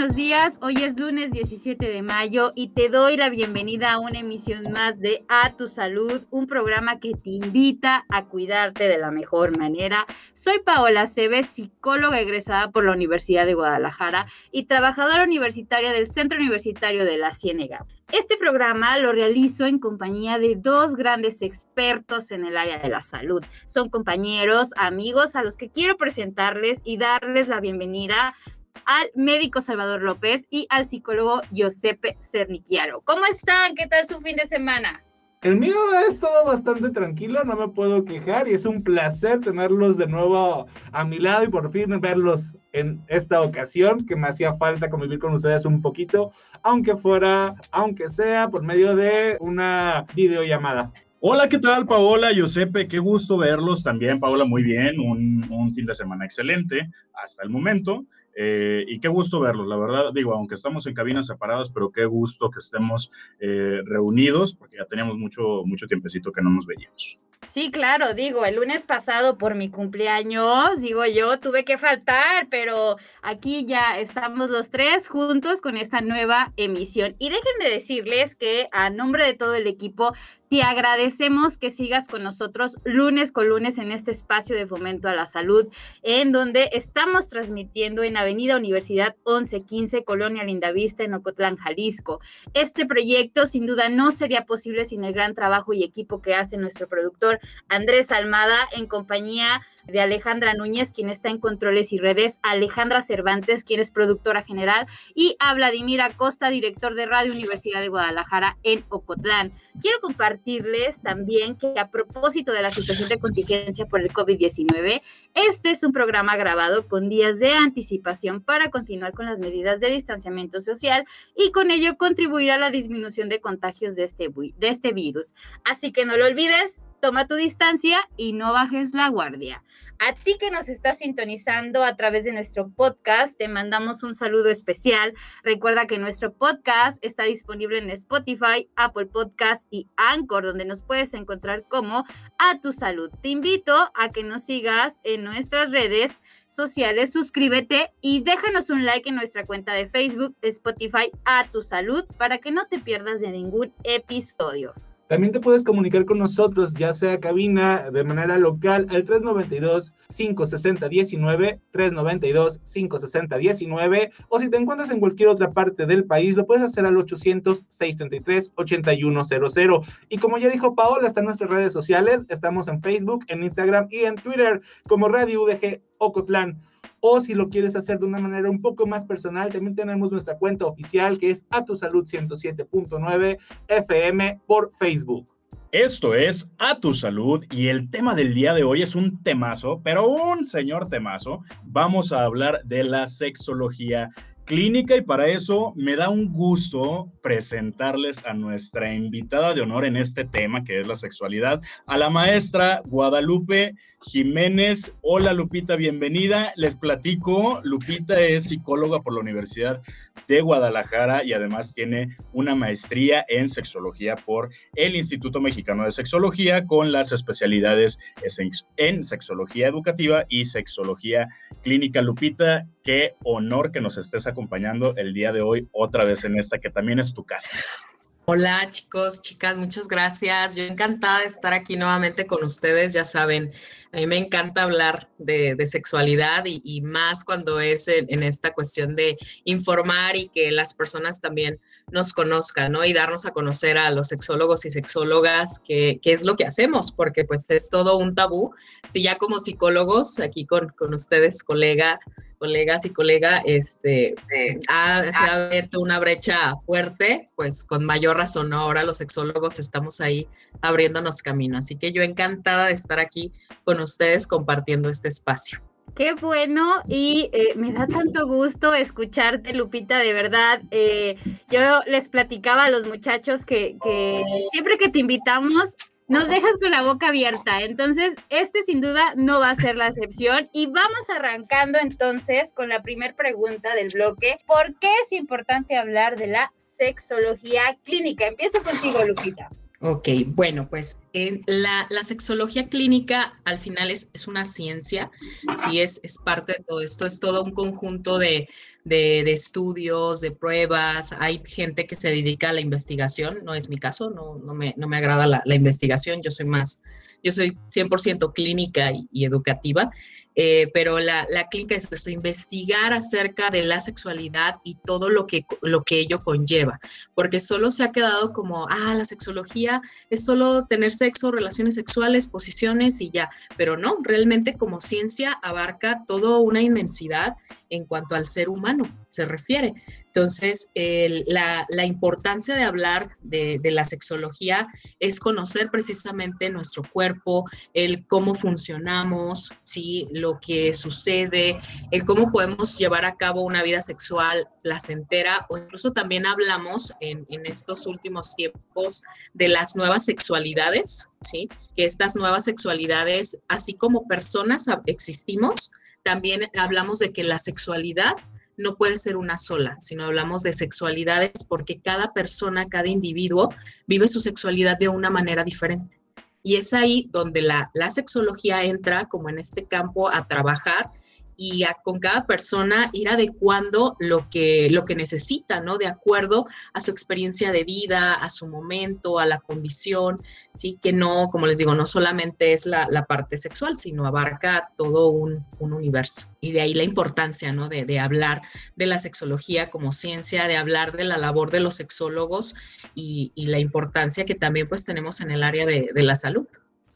buenos días. Hoy es lunes 17 de mayo y te doy la bienvenida a una emisión más de A Tu Salud, un programa que te invita a cuidarte de la mejor manera. Soy Paola Cebes, psicóloga egresada por la Universidad de Guadalajara y trabajadora universitaria del Centro Universitario de la Ciénega. Este programa lo realizo en compañía de dos grandes expertos en el área de la salud. Son compañeros, amigos a los que quiero presentarles y darles la bienvenida al médico Salvador López y al psicólogo Giuseppe Cernichiaro. ¿Cómo están? ¿Qué tal su fin de semana? El mío es todo bastante tranquilo, no me puedo quejar y es un placer tenerlos de nuevo a mi lado y por fin verlos en esta ocasión que me hacía falta convivir con ustedes un poquito, aunque fuera, aunque sea por medio de una videollamada. Hola, ¿qué tal, Paola? Giuseppe, qué gusto verlos también, Paola, muy bien, un, un fin de semana excelente hasta el momento. Eh, y qué gusto verlos, la verdad, digo, aunque estamos en cabinas separadas, pero qué gusto que estemos eh, reunidos, porque ya teníamos mucho, mucho tiempecito que no nos veíamos. Sí, claro, digo, el lunes pasado por mi cumpleaños, digo yo, tuve que faltar, pero aquí ya estamos los tres juntos con esta nueva emisión. Y déjenme decirles que a nombre de todo el equipo, te agradecemos que sigas con nosotros lunes con lunes en este espacio de fomento a la salud, en donde estamos transmitiendo en Avenida Universidad 1115, Colonia Lindavista, en Ocotlán, Jalisco. Este proyecto sin duda no sería posible sin el gran trabajo y equipo que hace nuestro productor Andrés Almada en compañía de Alejandra Núñez, quien está en controles y redes, Alejandra Cervantes, quien es productora general, y a Vladimir Acosta, director de Radio Universidad de Guadalajara en Ocotlán. Quiero compartirles también que a propósito de la situación de contingencia por el COVID-19, este es un programa grabado con días de anticipación para continuar con las medidas de distanciamiento social y con ello contribuir a la disminución de contagios de este, de este virus. Así que no lo olvides, toma tu distancia y no bajes la guardia. A ti que nos estás sintonizando a través de nuestro podcast, te mandamos un saludo especial. Recuerda que nuestro podcast está disponible en Spotify, Apple Podcast y Anchor, donde nos puedes encontrar como A Tu Salud. Te invito a que nos sigas en nuestras redes sociales, suscríbete y déjanos un like en nuestra cuenta de Facebook, Spotify, A Tu Salud, para que no te pierdas de ningún episodio. También te puedes comunicar con nosotros, ya sea cabina de manera local al 392-560-19, 392-560-19, o si te encuentras en cualquier otra parte del país, lo puedes hacer al 800-633-8100. Y como ya dijo Paola, están nuestras redes sociales, estamos en Facebook, en Instagram y en Twitter como Radio UDG Ocotlán. O si lo quieres hacer de una manera un poco más personal, también tenemos nuestra cuenta oficial que es A Tu Salud 107.9 FM por Facebook. Esto es A Tu Salud y el tema del día de hoy es un temazo, pero un señor temazo. Vamos a hablar de la sexología clínica y para eso me da un gusto presentarles a nuestra invitada de honor en este tema que es la sexualidad, a la maestra Guadalupe Jiménez. Hola Lupita, bienvenida. Les platico, Lupita es psicóloga por la Universidad de Guadalajara y además tiene una maestría en sexología por el Instituto Mexicano de Sexología con las especialidades en sexología educativa y sexología clínica. Lupita, qué honor que nos estés acompañando el día de hoy otra vez en esta que también es tu casa. Hola chicos, chicas, muchas gracias. Yo encantada de estar aquí nuevamente con ustedes. Ya saben, a mí me encanta hablar de, sexualidad y, más cuando es en, esta cuestión de informar y que las personas también nos conozca, ¿no? Y darnos a conocer a los sexólogos y sexólogas qué, es lo que hacemos, porque pues es todo un tabú. Si ya como psicólogos, aquí con, con ustedes, colega, colegas y colega, este, se ha abierto una brecha fuerte, pues con mayor razón, ahora los sexólogos estamos ahí abriéndonos camino. Así que yo encantada de estar aquí con ustedes compartiendo este espacio. Qué bueno y eh, me da tanto gusto escucharte, Lupita, de verdad. Eh, yo les platicaba a los muchachos que, que, siempre que te invitamos nos dejas con la boca abierta. Entonces, este sin duda no va a ser la excepción. Y vamos arrancando entonces con la primera pregunta del bloque. ¿Por qué es importante hablar de la sexología clínica? Empiezo contigo, Lupita. Ok, bueno, pues la, sexología clínica al final es, una ciencia, sí, es, es, parte de todo esto, es todo un conjunto de, estudios, de pruebas, hay gente que se dedica a la investigación, no es mi caso, no, no, me, no me, agrada la, la, investigación, yo soy más, yo soy 100% clínica y educativa, eh, pero la, clínica es esto, investigar acerca de la sexualidad y todo lo que, lo que ello conlleva, porque solo se ha quedado como, ah, la sexología es solo tener sexo, relaciones sexuales, posiciones y ya, pero no, realmente como ciencia abarca toda una inmensidad en cuanto al ser humano se refiere. Entonces, la, importancia de hablar de, la sexología es conocer precisamente nuestro cuerpo, el cómo funcionamos, ¿sí? lo que sucede, el cómo podemos llevar a cabo una vida sexual placentera o incluso también hablamos en, en estos últimos tiempos de las nuevas sexualidades, ¿sí? que estas nuevas sexualidades, así como personas existimos, también hablamos de que la sexualidad no puede ser una sola, sino hablamos de sexualidades porque cada persona, cada individuo vive su sexualidad de una manera diferente. Y es ahí donde la, la sexología entra como en este campo a trabajar y con cada persona ir adecuando lo que, lo que necesita, ¿no? De acuerdo a su experiencia de vida, a su momento, a la condición, ¿sí? Que no, como les digo, no solamente es la, parte sexual, sino abarca todo un, universo. Y de ahí la importancia, ¿no? De, hablar de la sexología como ciencia, de hablar de la labor de los sexólogos y, la importancia que también pues tenemos en el área de la salud.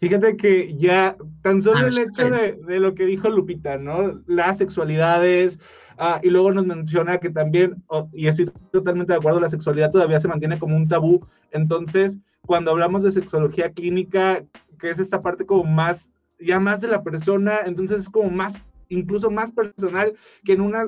Fíjate que ya tan solo ah, el hecho de, de, lo que dijo Lupita, ¿no? Las sexualidades, ah, y luego nos menciona que también, oh, y estoy totalmente de acuerdo, la sexualidad todavía se mantiene como un tabú. Entonces, cuando hablamos de sexología clínica, que es esta parte como más, ya más de la persona, entonces es como más incluso más personal que en una,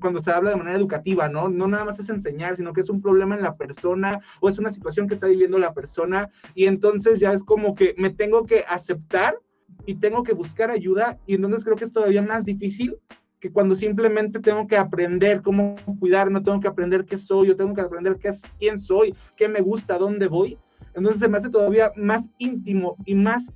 cuando se habla de manera educativa, ¿no? No nada más es enseñar, sino que es un problema en la persona o es una situación que está viviendo la persona y entonces ya es como que me tengo que aceptar y tengo que buscar ayuda y entonces creo que es todavía más difícil que cuando simplemente tengo que aprender cómo cuidarme, tengo que aprender qué soy, yo tengo que aprender qué es, quién soy, qué me gusta, dónde voy. Entonces se me hace todavía más íntimo y más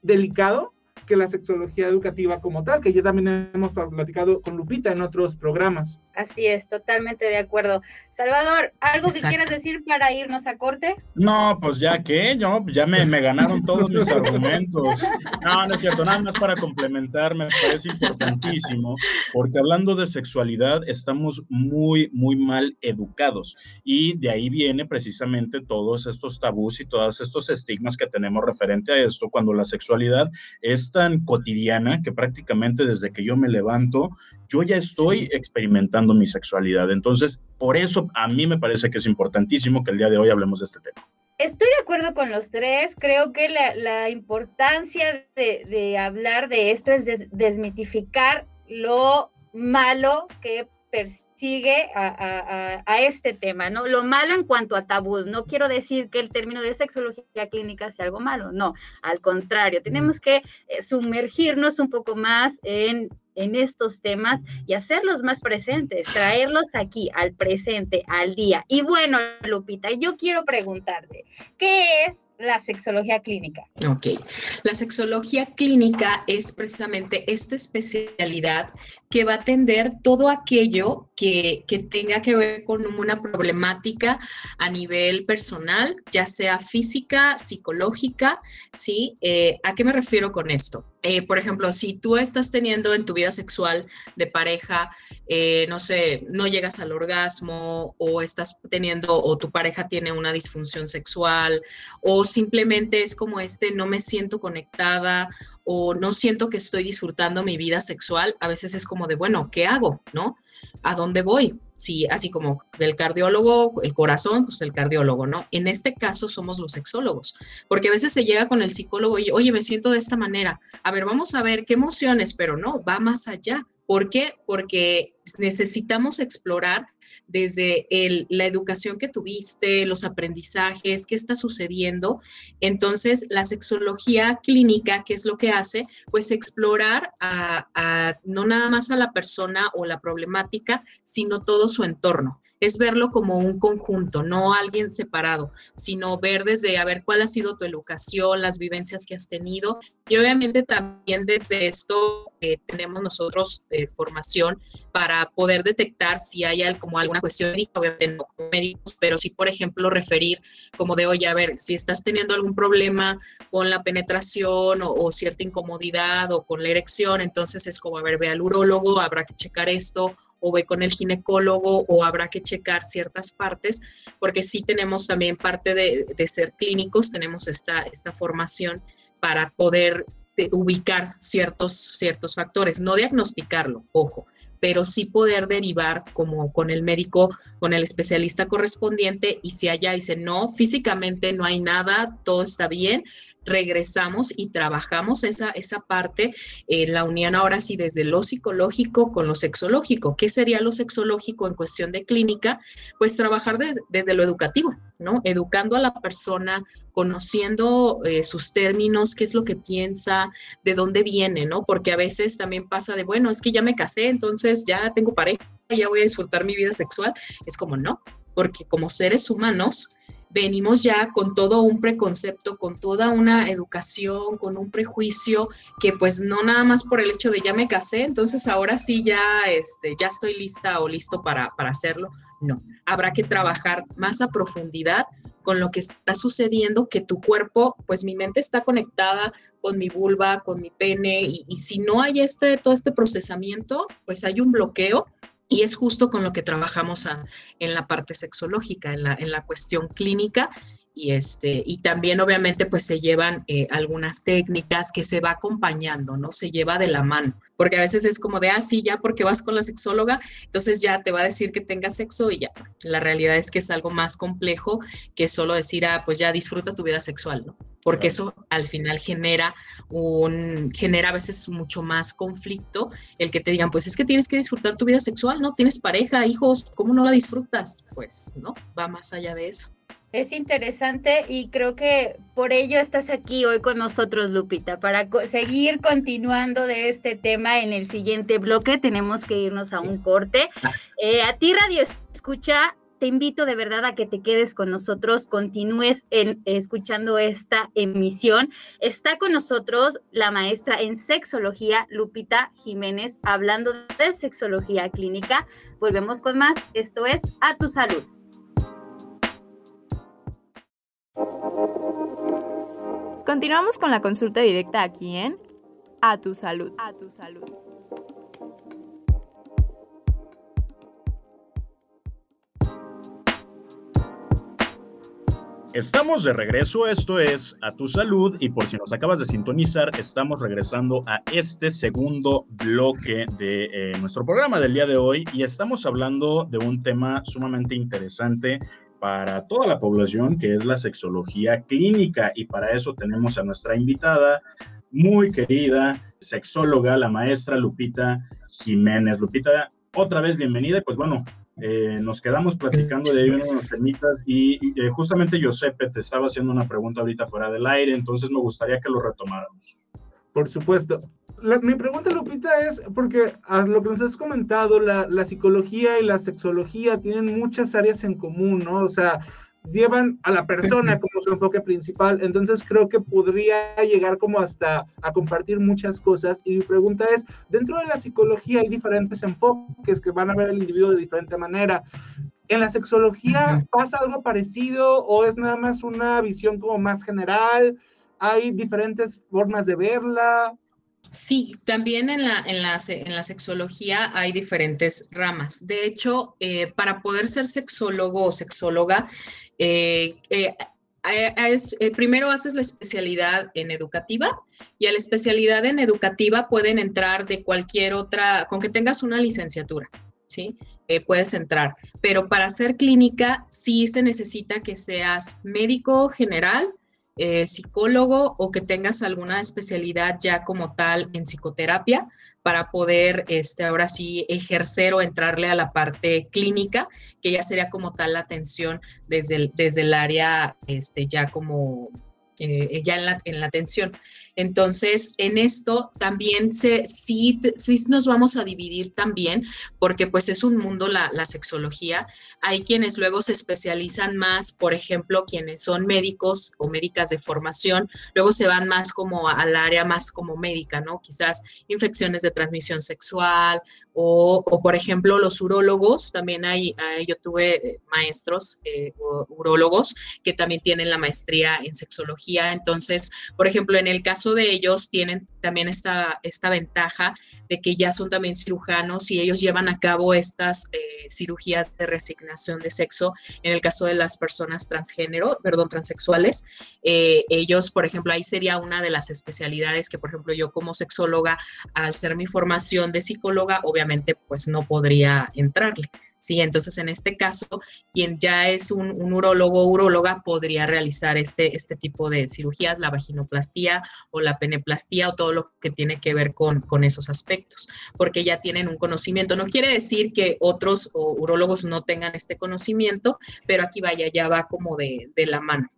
delicado que la sexología educativa como tal, que ya también hemos platicado con Lupita en otros programas. Así es, totalmente de acuerdo. Salvador, ¿algo que quieras decir para irnos a corte? No, pues ya que, yo, ya me, me ganaron todos mis argumentos. No, no es cierto, nada más para complementar, me parece importantísimo, porque hablando de sexualidad estamos muy, muy mal educados y de ahí viene precisamente todos estos tabús y todos estos estigmas que tenemos referente a esto, cuando la sexualidad es tan cotidiana que prácticamente desde que yo me levanto, yo ya estoy experimentando mi sexualidad. Entonces, por eso a mí me parece que es importantísimo que el día de hoy hablemos de este tema. Estoy de acuerdo con los tres. Creo que la, importancia de, hablar de esto es desmitificar lo malo que persigue a, este tema, ¿no? Lo malo en cuanto a tabús. No quiero decir que el término de sexología clínica sea algo malo, no, al contrario, tenemos que eh, sumergirnos un poco más en en estos temas y hacerlos más presentes, traerlos aquí al presente, al día. Y bueno, Lupita, yo quiero preguntarte, ¿qué es la sexología clínica? Ok, la sexología clínica es precisamente esta especialidad que va a atender todo aquello que, que tenga que ver con una problemática a nivel personal, ya sea física, psicológica, ¿sí? Eh, ¿A qué me refiero con esto? eh, por ejemplo, si tú estás teniendo en tu vida sexual de pareja, eh, no sé, no llegas al orgasmo o estás teniendo o tu pareja tiene una disfunción sexual o simplemente es como este, no me siento conectada o no siento que estoy disfrutando mi vida sexual, a veces es como de, bueno, ¿qué hago? ¿No? ¿A dónde voy? Sí, así como el cardiólogo, el corazón, pues el cardiólogo, ¿no? En este caso somos los sexólogos, porque a veces se llega con el psicólogo y, oye, me siento de esta manera. A ver, vamos a ver qué emociones, pero no, va más allá. ¿Por qué? Porque necesitamos explorar desde la educación que tuviste, los aprendizajes, qué está sucediendo. Entonces, la sexología clínica, ¿qué es lo que hace? Pues explorar a, no nada más a la persona o la problemática, sino todo su entorno es verlo como un conjunto, no alguien separado, sino ver desde a ver cuál ha sido tu educación, las vivencias que has tenido. Y obviamente también desde esto eh, tenemos nosotros eh, formación para poder detectar si hay como alguna cuestión médica, obviamente no médicos, pero sí, por ejemplo, referir como de, oye, a ver, si estás teniendo algún problema con la penetración o, o cierta incomodidad o con la erección, entonces es como, a ver, ve al urólogo, habrá que checar esto, o ve con el ginecólogo o habrá que checar ciertas partes, porque sí tenemos también parte de, ser clínicos, tenemos esta, esta formación para poder ubicar ciertos, ciertos factores, no diagnosticarlo, ojo, pero sí poder derivar como con el médico, con el especialista correspondiente y si allá dice, no, físicamente no hay nada, todo está bien, regresamos y trabajamos esa, esa parte en la unión ahora sí desde lo psicológico con lo sexológico. ¿Qué sería lo sexológico en cuestión de clínica? Pues trabajar desde lo educativo, ¿no? Educando a la persona, conociendo eh, sus términos, qué es lo que piensa, de dónde viene, ¿no? Porque a veces también pasa de, bueno, es que ya me casé, entonces ya tengo pareja, ya voy a disfrutar mi vida sexual. Es como, no, porque como seres humanos, venimos ya con todo un preconcepto, con toda una educación, con un prejuicio que pues no nada más por el hecho de ya me casé, entonces ahora sí ya, este, ya estoy lista o listo para, para hacerlo. No, habrá que trabajar más a profundidad con lo que está sucediendo, que tu cuerpo, pues mi mente está conectada con mi vulva, con mi pene, y, y si no hay este, todo este procesamiento, pues hay un bloqueo y es justo con lo que trabajamos en la parte sexológica, en la, en la cuestión clínica, y, este, y también obviamente pues se llevan eh, algunas técnicas que se va acompañando, ¿no? Se lleva de la mano, porque a veces es como de, ah, sí, ya porque vas con la sexóloga, entonces ya te va a decir que tengas sexo y ya. La realidad es que es algo más complejo que solo decir, ah, pues ya disfruta tu vida sexual, ¿no? Porque eso al final genera un, genera a veces mucho más conflicto el que te digan, pues es que tienes que disfrutar tu vida sexual, ¿no? Tienes pareja, hijos, ¿cómo no la disfrutas? Pues, ¿no? Va más allá de eso. Es interesante y creo que por ello estás aquí hoy con nosotros, Lupita, para seguir continuando de este tema en el siguiente bloque. Tenemos que irnos a un corte. Eh, a ti, Radio Escucha, te invito de verdad a que te quedes con nosotros, continúes en, escuchando esta emisión. Está con nosotros la maestra en sexología, Lupita Jiménez, hablando de sexología clínica. Volvemos con más. Esto es A Tu Salud. Continuamos con la consulta directa aquí en A tu salud. A tu salud. Estamos de regreso, esto es A Tu Salud y por si nos acabas de sintonizar, estamos regresando a este segundo bloque de eh, nuestro programa del día de hoy y estamos hablando de un tema sumamente interesante para toda la población, que es la sexología clínica. Y para eso tenemos a nuestra invitada, muy querida, sexóloga, la maestra Lupita Jiménez. Lupita, otra vez bienvenida. Pues bueno, eh, nos quedamos platicando de ahí unos temitas y, eh, justamente Giuseppe te estaba haciendo una pregunta ahorita fuera del aire, entonces me gustaría que lo retomáramos. Por supuesto mi pregunta, Lupita, es porque a lo que nos has comentado, la, la, psicología y la sexología tienen muchas áreas en común, ¿no? O sea, llevan a la persona como su enfoque principal, entonces creo que podría llegar como hasta a compartir muchas cosas. Y mi pregunta es, dentro de la psicología hay diferentes enfoques que van a ver al individuo de diferente manera. ¿En la sexología pasa algo parecido o es nada más una visión como más general? ¿Hay diferentes formas de verla? Sí, también en la, en la, en la sexología hay diferentes ramas. De hecho, eh, para poder ser sexólogo o sexóloga, eh, eh, primero haces la especialidad en educativa y a la especialidad en educativa pueden entrar de cualquier otra, con que tengas una licenciatura, ¿sí? puedes entrar. Pero para hacer clínica sí se necesita que seas médico general, eh, psicólogo o que tengas alguna especialidad ya como tal en psicoterapia para poder este, ahora sí ejercer o entrarle a la parte clínica, que ya sería como tal la atención desde el, desde el área este, ya como eh, ya en la, en la atención. Entonces, en esto también se, sí, nos vamos a dividir también, porque pues es un mundo la, sexología. Hay quienes luego se especializan más, por ejemplo, quienes son médicos o médicas de formación, luego se van más como al área más como médica, ¿no? Quizás infecciones de transmisión sexual o, por ejemplo, los urólogos, también hay, yo tuve maestros eh, urólogos que también tienen la maestría en sexología. Entonces, por ejemplo, en el caso de ellos tienen también esta, esta ventaja de que ya son también cirujanos y ellos llevan a cabo estas eh, cirugías de resignación de sexo. En el caso de las personas transgénero, perdón, transexuales, eh, ellos, por ejemplo, ahí sería una de las especialidades que, por ejemplo, yo como sexóloga, al ser mi formación de psicóloga, obviamente, pues no podría entrarle. Sí, entonces en este caso, quien ya es un, un urólogo o uróloga podría realizar este, este tipo de cirugías, la vaginoplastía o la peneplastía o todo lo que tiene que ver con, con esos aspectos, porque ya tienen un conocimiento. No quiere decir que otros urólogos no tengan este conocimiento, pero aquí vaya, ya va como de, de la mano.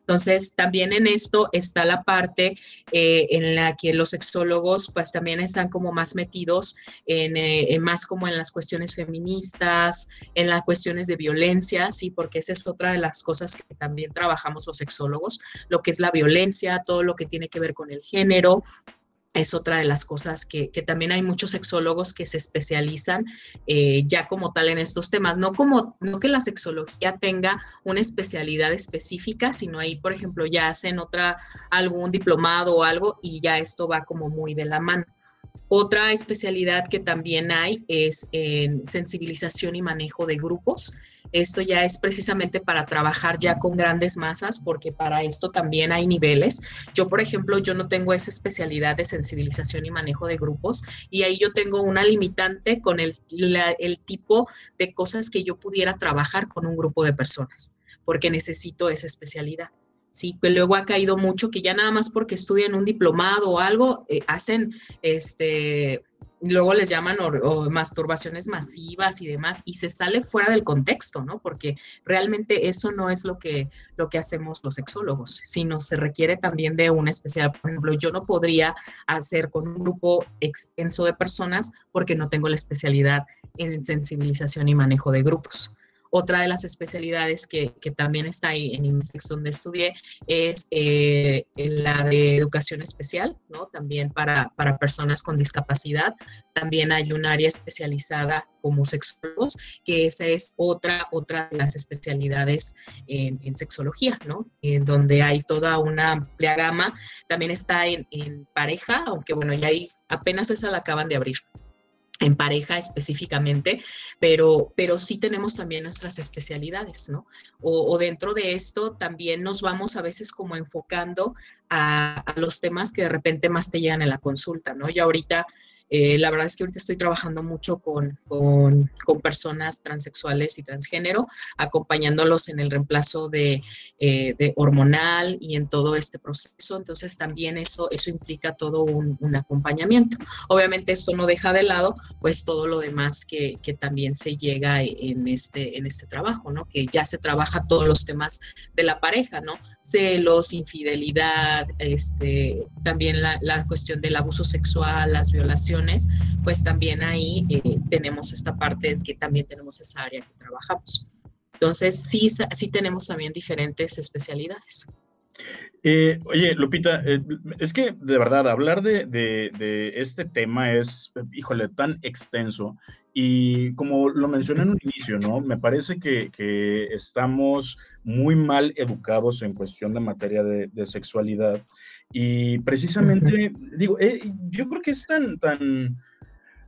Entonces, también en esto está la parte eh, en la que los sexólogos pues también están como más metidos en, eh, más como en las cuestiones feministas, en las cuestiones de violencia, sí, porque esa es otra de las cosas que también trabajamos los sexólogos, lo que es la violencia, todo lo que tiene que ver con el género, es otra de las cosas que, también hay muchos sexólogos que se especializan eh, ya como tal en estos temas. No como, no que la sexología tenga una especialidad específica, sino ahí, por ejemplo, ya hacen otra, algún diplomado o algo y ya esto va como muy de la mano. Otra especialidad que también hay es en sensibilización y manejo de grupos. Esto ya es precisamente para trabajar ya con grandes masas, porque para esto también hay niveles. Yo, por ejemplo, yo no tengo esa especialidad de sensibilización y manejo de grupos y ahí yo tengo una limitante con el, el tipo de cosas que yo pudiera trabajar con un grupo de personas, porque necesito esa especialidad. Sí, que luego ha caído mucho que ya nada más porque estudian un diplomado o algo, eh, hacen este, luego les llaman masturbaciones masivas y demás, y se sale fuera del contexto, ¿no? Porque realmente eso no es lo que, lo que hacemos los sexólogos, sino se requiere también de una especial, por ejemplo, yo no podría hacer con un grupo extenso de personas porque no tengo la especialidad en sensibilización y manejo de grupos. Otra de las especialidades que, también está ahí en INSEX donde estudié es eh, la de educación especial, ¿no? También para, personas con discapacidad. También hay un área especializada como sexólogos, que esa es otra, otra de las especialidades en, sexología, ¿no? En donde hay toda una amplia gama. También está en, en pareja, aunque bueno, ya ahí apenas esa la acaban de abrir en pareja específicamente, pero, pero sí tenemos también nuestras especialidades, ¿no? O, dentro de esto también nos vamos a veces como enfocando a, a, los temas que de repente más te llegan en la consulta, ¿no? Yo ahorita eh, la verdad es que ahorita estoy trabajando mucho con, con, personas transexuales y transgénero, acompañándolos en el reemplazo de, eh, de, hormonal y en todo este proceso. Entonces también eso, eso implica todo un, un, acompañamiento. Obviamente esto no deja de lado pues todo lo demás que, que, también se llega en este, en este trabajo, ¿no? Que ya se trabaja todos los temas de la pareja, ¿no? Celos, infidelidad, este, también la, la cuestión del abuso sexual, las violaciones pues también ahí eh, tenemos esta parte que también tenemos esa área que trabajamos. Entonces, sí, sí tenemos también diferentes especialidades. Eh, oye, Lupita, eh, es que de verdad hablar de, de, este tema es, híjole, tan extenso Y como lo mencioné en un inicio, ¿no? Me parece que, que estamos muy mal educados en cuestión de materia de, de sexualidad. Y precisamente, digo, eh, yo creo que es tan, tan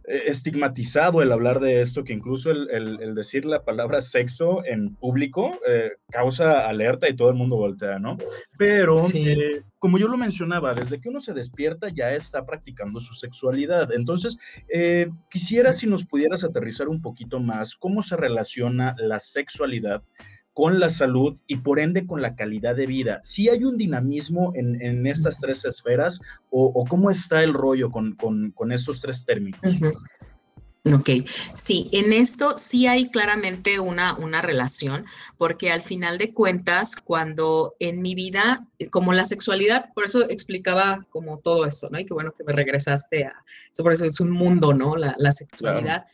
eh, estigmatizado el hablar de esto que incluso el, el, el decir la palabra sexo en público eh, causa alerta y todo el mundo voltea, ¿no? Pero Sí. eh, como yo lo mencionaba, desde que uno se despierta ya está practicando su sexualidad. Entonces, eh, quisiera si nos pudieras aterrizar un poquito más cómo se relaciona la sexualidad con la salud y por ende con la calidad de vida. ¿Sí hay un dinamismo en, en estas tres esferas o, o cómo está el rollo con, con, con estos tres términos? Ujú. Ok, sí, en esto sí hay claramente una, una relación, porque al final de cuentas, cuando en mi vida, como la sexualidad, por eso explicaba como todo eso, ¿no? Y qué bueno que me regresaste a, eso por eso es un mundo, ¿no? La, la sexualidad.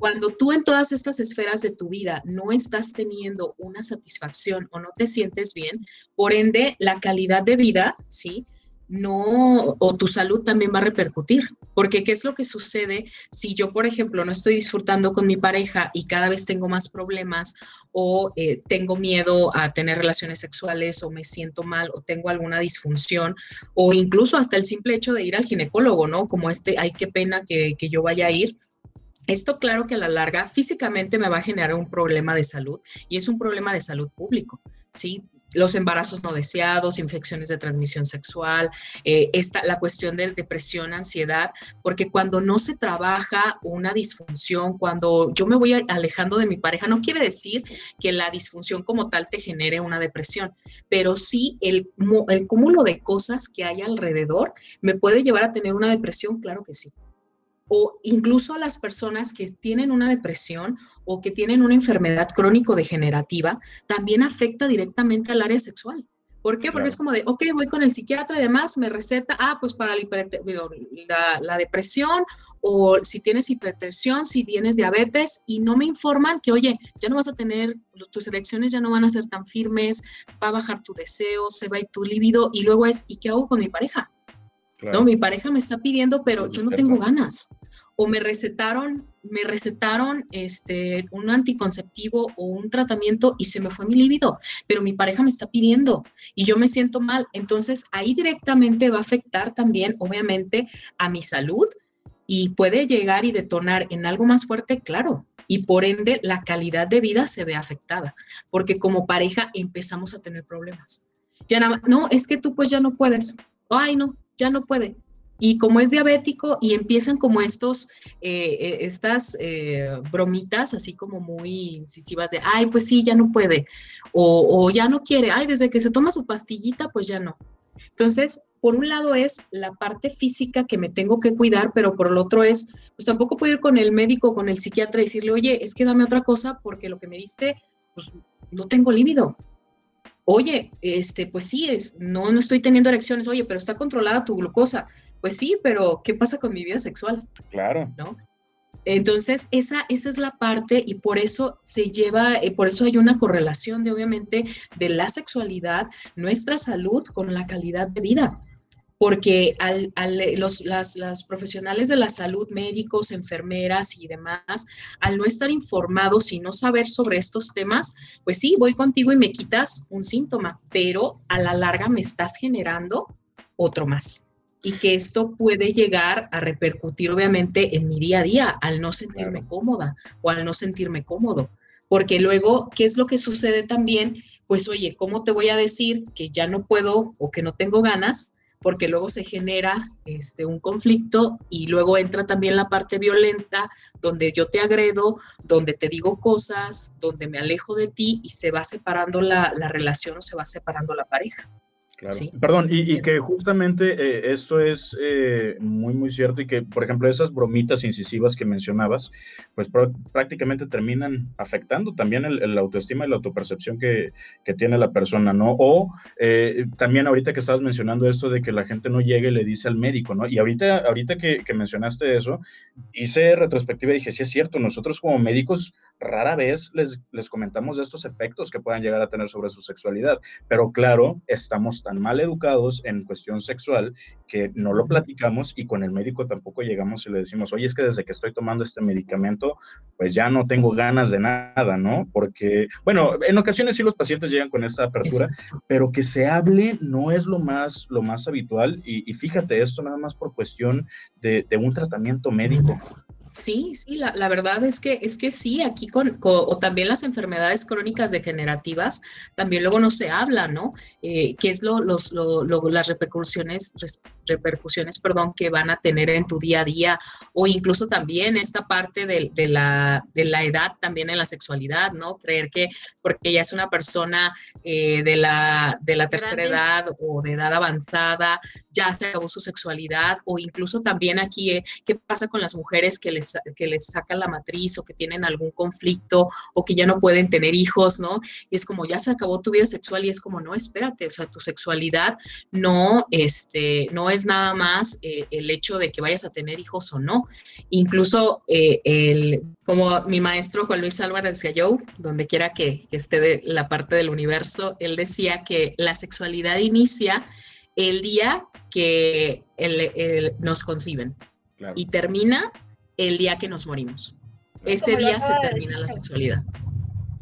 Cuando tú en todas estas esferas de tu vida no estás teniendo una satisfacción o no te sientes bien, por ende, la calidad de vida, ¿sí? No, o tu salud también va a repercutir, porque ¿qué es lo que sucede si yo, por ejemplo, no estoy disfrutando con mi pareja y cada vez tengo más problemas o eh, tengo miedo a tener relaciones sexuales o me siento mal o tengo alguna disfunción o incluso hasta el simple hecho de ir al ginecólogo, ¿no? Como este, ay, qué pena que, que yo vaya a ir. Esto claro que a la larga físicamente me va a generar un problema de salud y es un problema de salud público, ¿sí? Los embarazos no deseados, infecciones de transmisión sexual, eh, esta, la cuestión de depresión, ansiedad, porque cuando no se trabaja una disfunción, cuando yo me voy alejando de mi pareja, no quiere decir que la disfunción como tal te genere una depresión, pero sí el, el cúmulo de cosas que hay alrededor me puede llevar a tener una depresión, claro que sí o incluso a las personas que tienen una depresión o que tienen una enfermedad crónico-degenerativa, también afecta directamente al área sexual. ¿Por qué? Porque Claro. es como de, ok, voy con el psiquiatra y demás, me receta, ah, pues para la, la, la depresión o si tienes hipertensión, si tienes diabetes y no me informan que, oye, ya no vas a tener, tus erecciones ya no van a ser tan firmes, va a bajar tu deseo, se va a ir tu líbido y luego es, ¿y qué hago con mi pareja? Claro. No, mi pareja me está pidiendo, pero Sí, yo no tengo ganas. O me recetaron, me recetaron este, un anticonceptivo o un tratamiento y se me fue mi líbido, pero mi pareja me está pidiendo y yo me siento mal. Entonces ahí directamente va a afectar también, obviamente, a mi salud y puede llegar y detonar en algo más fuerte, claro. Y por ende, la calidad de vida se ve afectada, porque como pareja empezamos a tener problemas. Ya nada, no, es que tú pues ya no puedes. Ay, no, ya no puede. Y como es diabético y empiezan como estos, eh, eh, estas eh, bromitas así como muy incisivas de, ay, pues sí, ya no puede. O, ya no quiere, ay, desde que se toma su pastillita, pues ya no. Entonces, por un lado es la parte física que me tengo que cuidar, pero por el otro es, pues tampoco puedo ir con el médico, con el psiquiatra y decirle, oye, es que dame otra cosa porque lo que me diste, pues no tengo líbido. Oye, este, pues sí, es, no, no estoy teniendo erecciones, oye, pero está controlada tu glucosa. Pues sí, pero ¿qué pasa con mi vida sexual? Claro. ¿No? Entonces, esa, esa es la parte y por eso se lleva, eh, por eso hay una correlación de, obviamente, de la sexualidad, nuestra salud con la calidad de vida. Porque al, al, los las, las profesionales de la salud, médicos, enfermeras y demás, al no estar informados y no saber sobre estos temas, pues sí, voy contigo y me quitas un síntoma, pero a la larga me estás generando otro más y que esto puede llegar a repercutir obviamente en mi día a día al no sentirme claro. cómoda o al no sentirme cómodo. Porque luego, ¿qué es lo que sucede también? Pues oye, ¿cómo te voy a decir que ya no puedo o que no tengo ganas? Porque luego se genera este, un conflicto y luego entra también la parte violenta donde yo te agredo, donde te digo cosas, donde me alejo de ti y se va separando la, la relación o se va separando la pareja. Claro. Sí. Perdón, y, y, que justamente eh, esto es eh, muy, muy cierto y que, por ejemplo, esas bromitas incisivas que mencionabas, pues pr prácticamente terminan afectando también el, el, autoestima y la autopercepción que, que tiene la persona, ¿no? O eh, también ahorita que estabas mencionando esto de que la gente no llegue y le dice al médico, ¿no? Y ahorita, ahorita que, que mencionaste eso, hice retrospectiva y dije, sí es cierto, nosotros como médicos rara vez les, les comentamos de estos efectos que puedan llegar a tener sobre su sexualidad. Pero claro, estamos tan mal educados en cuestión sexual que no lo platicamos y con el médico tampoco llegamos y le decimos, oye, es que desde que estoy tomando este medicamento, pues ya no tengo ganas de nada, ¿no? Porque, bueno, en ocasiones sí los pacientes llegan con esta apertura, pero que se hable no es lo más, lo más habitual. Y, fíjate, esto nada más por cuestión de, de un tratamiento médico. Sí, sí, la, la, verdad es que, es que sí, aquí con, o también las enfermedades crónicas degenerativas, también luego no se habla, ¿no? Eh, ¿Qué es lo, los, lo, las repercusiones, repercusiones, perdón, que van a tener en tu día a día? O incluso también esta parte de, de, la, de la edad también en la sexualidad, ¿no? Creer que porque ya es una persona eh, de, la, de la tercera edad o de edad avanzada, ya se acabó su sexualidad, o incluso también aquí, eh, ¿qué pasa con las mujeres que les que les sacan la matriz o que tienen algún conflicto o que ya no pueden tener hijos, ¿no? Y es como, ya se acabó tu vida sexual y es como, no, espérate, o sea, tu sexualidad no, este, no es nada más eh, el hecho de que vayas a tener hijos o no. Incluso eh, el, como mi maestro Juan Luis Álvarez decía yo, donde quiera que, esté de la parte del universo, él decía que la sexualidad inicia el día que nos conciben y termina el día que nos morimos. Ese día se termina la sexualidad.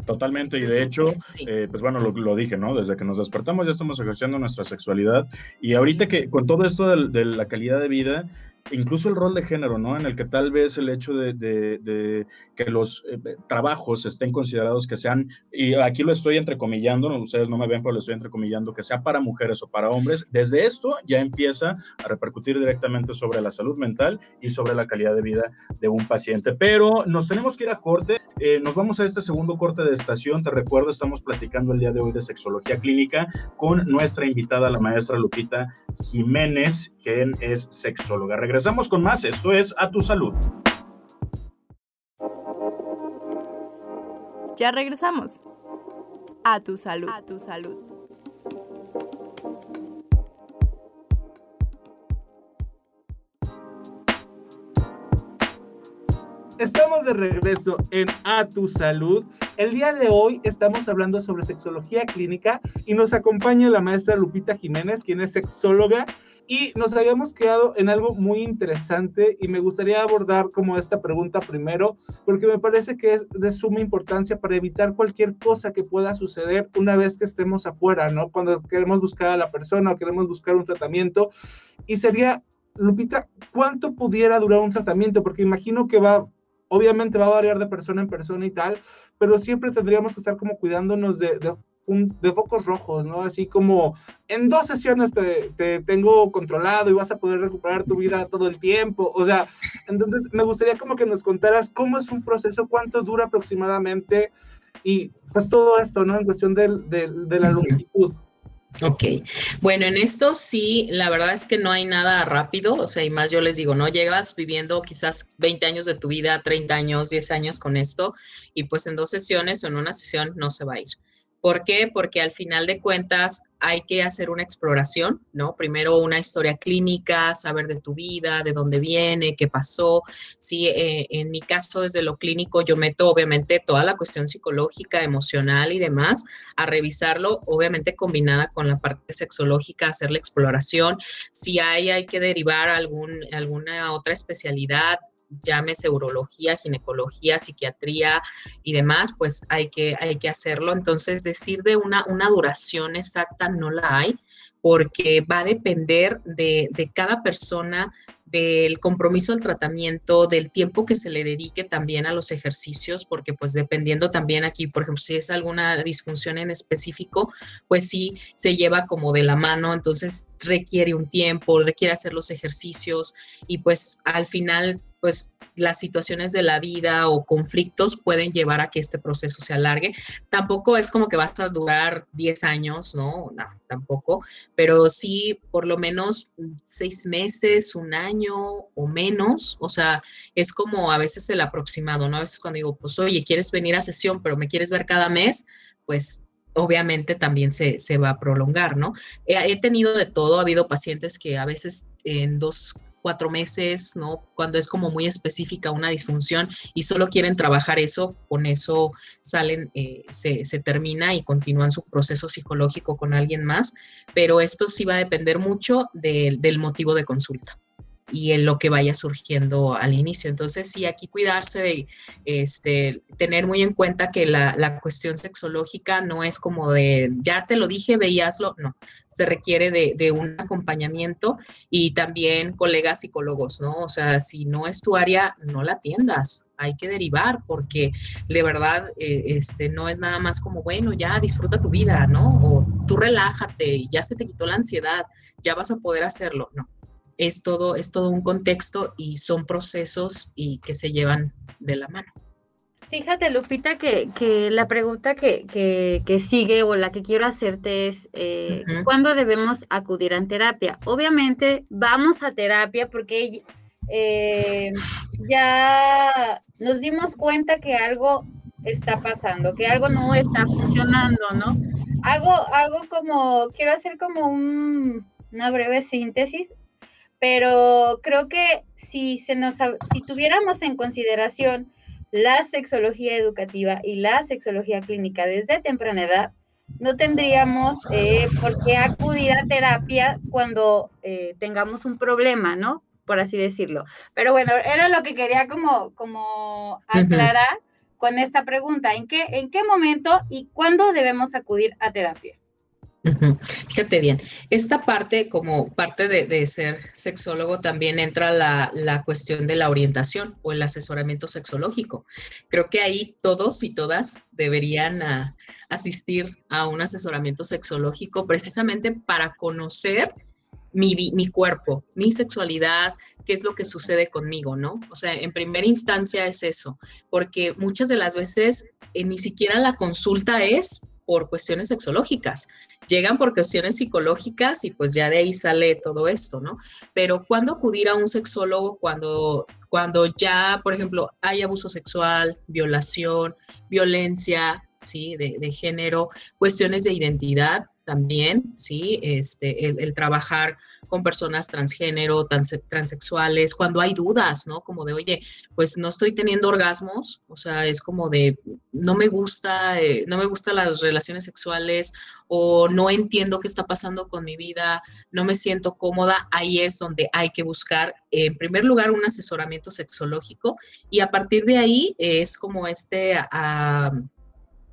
Totalmente, y de hecho, eh, pues bueno, lo, dije, ¿no? Desde que nos despertamos ya estamos ejerciendo nuestra sexualidad y ahorita que con todo esto de, la calidad de vida, incluso el rol de género, ¿no? En el que tal vez el hecho de, que los eh, trabajos estén considerados que sean, y aquí lo estoy entrecomillando, ustedes no me ven, pero lo estoy entrecomillando, que sea para mujeres o para hombres, desde esto ya empieza a repercutir directamente sobre la salud mental y sobre la calidad de vida de un paciente. Pero nos tenemos que ir a corte, eh, nos vamos a este segundo corte de estación, te recuerdo, estamos platicando el día de hoy de sexología clínica con nuestra invitada, la maestra Lupita Jiménez, quien es sexóloga. Regresamos con más. Esto es A Tu Salud. Ya regresamos. A tu salud. A tu salud. Estamos de regreso en A Tu Salud. El día de hoy estamos hablando sobre sexología clínica y nos acompaña la maestra Lupita Jiménez, quien es sexóloga y nos habíamos quedado en algo muy interesante y me gustaría abordar como esta pregunta primero, porque me parece que es de suma importancia para evitar cualquier cosa que pueda suceder una vez que estemos afuera, ¿no? Cuando queremos buscar a la persona o queremos buscar un tratamiento. Y sería, Lupita, ¿cuánto pudiera durar un tratamiento? Porque imagino que va, obviamente va a variar de persona en persona y tal, pero siempre tendríamos que estar como cuidándonos de, de de focos rojos, ¿no? Así como en dos sesiones te, te, tengo controlado y vas a poder recuperar tu vida todo el tiempo. O sea, entonces me gustaría como que nos contaras cómo es un proceso, cuánto dura aproximadamente y pues todo esto, ¿no? En cuestión de, de, de la longitud. Ok, bueno, en esto sí, la verdad es que no hay nada rápido, o sea, y más yo les digo, no llegas viviendo quizás 20 años de tu vida, 30 años, 10 años con esto, y pues en dos sesiones o en una sesión no se va a ir. ¿Por qué? Porque al final de cuentas hay que hacer una exploración, ¿no? Primero una historia clínica, saber de tu vida, de dónde viene, qué pasó. Sí, eh, en mi caso desde lo clínico yo meto obviamente toda la cuestión psicológica, emocional y demás a revisarlo, obviamente combinada con la parte sexológica, hacer la exploración. Si hay, hay que derivar algún, alguna otra especialidad, llámese urología, ginecología, psiquiatría y demás, pues hay que, hay que hacerlo. Entonces, decir de una, una duración exacta no la hay, porque va a depender de, de cada persona, del compromiso del tratamiento, del tiempo que se le dedique también a los ejercicios, porque pues dependiendo también aquí, por ejemplo, si es alguna disfunción en específico, pues sí se lleva como de la mano, entonces requiere un tiempo, requiere hacer los ejercicios y pues al final pues las situaciones de la vida o conflictos pueden llevar a que este proceso se alargue. Tampoco es como que vas a durar 10 años, ¿no? No, tampoco, pero sí por lo menos seis meses, un año o menos, o sea, es como a veces el aproximado, ¿no? A veces cuando digo, pues oye, ¿quieres venir a sesión, pero me quieres ver cada mes? Pues obviamente también se, va a prolongar, ¿no? He, tenido de todo, ha habido pacientes que a veces en dos cuatro meses, ¿no? Cuando es como muy específica una disfunción y solo quieren trabajar eso, con eso salen, eh, se, se, termina y continúan su proceso psicológico con alguien más, pero esto sí va a depender mucho de, del motivo de consulta y en lo que vaya surgiendo al inicio. Entonces, sí, aquí cuidarse, este, tener muy en cuenta que la, la, cuestión sexológica no es como de, ya te lo dije, veíaslo, no, se requiere de, de, un acompañamiento y también colegas psicólogos, ¿no? O sea, si no es tu área, no la atiendas, hay que derivar porque de verdad eh, este, no es nada más como, bueno, ya disfruta tu vida, ¿no? O tú relájate, ya se te quitó la ansiedad, ya vas a poder hacerlo, no es todo, es todo un contexto y son procesos y que se llevan de la mano. Fíjate, Lupita, que, que la pregunta que, que, que, sigue o la que quiero hacerte es, eh, uh -huh. ¿cuándo debemos acudir a terapia? Obviamente vamos a terapia porque eh, ya nos dimos cuenta que algo está pasando, que algo no está funcionando, ¿no? Hago, hago como, quiero hacer como un, una breve síntesis pero creo que si, se nos, si tuviéramos en consideración la sexología educativa y la sexología clínica desde temprana edad, no tendríamos eh, por qué acudir a terapia cuando eh, tengamos un problema, ¿no? Por así decirlo. Pero bueno, era lo que quería como, como aclarar uh -huh. con esta pregunta. ¿En qué, ¿En qué momento y cuándo debemos acudir a terapia? Fíjate bien, esta parte, como parte de, ser sexólogo, también entra la, la, cuestión de la orientación o el asesoramiento sexológico. Creo que ahí todos y todas deberían ah, asistir a un asesoramiento sexológico precisamente para conocer mi, mi, cuerpo, mi sexualidad, qué es lo que sucede conmigo, ¿no? O sea, en primera instancia es eso, porque muchas de las veces eh, ni siquiera la consulta es por cuestiones sexológicas, llegan por cuestiones psicológicas y pues ya de ahí sale todo esto, ¿no? Pero ¿cuándo acudir a un sexólogo cuando, cuando ya, por ejemplo, hay abuso sexual, violación, violencia, ¿sí? De, de género, cuestiones de identidad también, ¿sí? Este, el, trabajar con personas transgénero, trans, transexuales, cuando hay dudas, ¿no? Como de, oye, pues no estoy teniendo orgasmos, o sea, es como de, no me gusta, eh, no me gustan las relaciones sexuales o no entiendo qué está pasando con mi vida, no me siento cómoda, ahí es donde hay que buscar, en primer lugar, un asesoramiento sexológico y a partir de ahí es como este... Uh,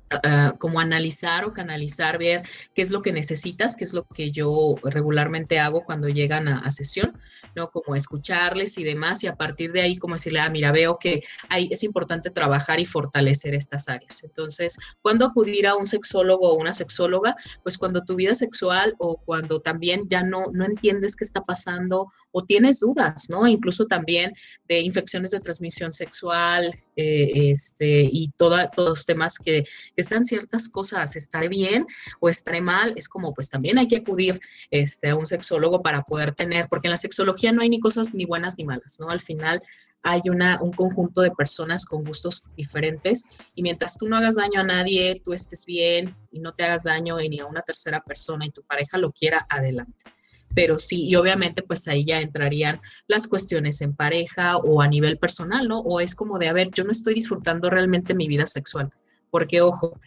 Uh, como analizar o canalizar, ver qué es lo que necesitas, qué es lo que yo regularmente hago cuando llegan a, a, sesión, ¿no? Como escucharles y demás, y a partir de ahí como decirle, ah, mira, veo que hay, es importante trabajar y fortalecer estas áreas. Entonces, ¿cuándo acudir a un sexólogo o una sexóloga? Pues cuando tu vida sexual o cuando también ya no, no entiendes qué está pasando o tienes dudas, ¿no? Incluso también de infecciones de transmisión sexual eh, este, y todos los temas que están ciertas cosas, estaré bien o estaré mal, es como pues también hay que acudir este, a un sexólogo para poder tener, porque en la sexología no hay ni cosas ni buenas ni malas, ¿no? Al final hay una, un conjunto de personas con gustos diferentes y mientras tú no hagas daño a nadie, tú estés bien y no te hagas daño ni a una tercera persona y tu pareja lo quiera, adelante pero sí, y obviamente pues ahí ya entrarían las cuestiones en pareja o a nivel personal, ¿no? O es como de, a ver, yo no estoy disfrutando realmente mi vida sexual, porque ojo,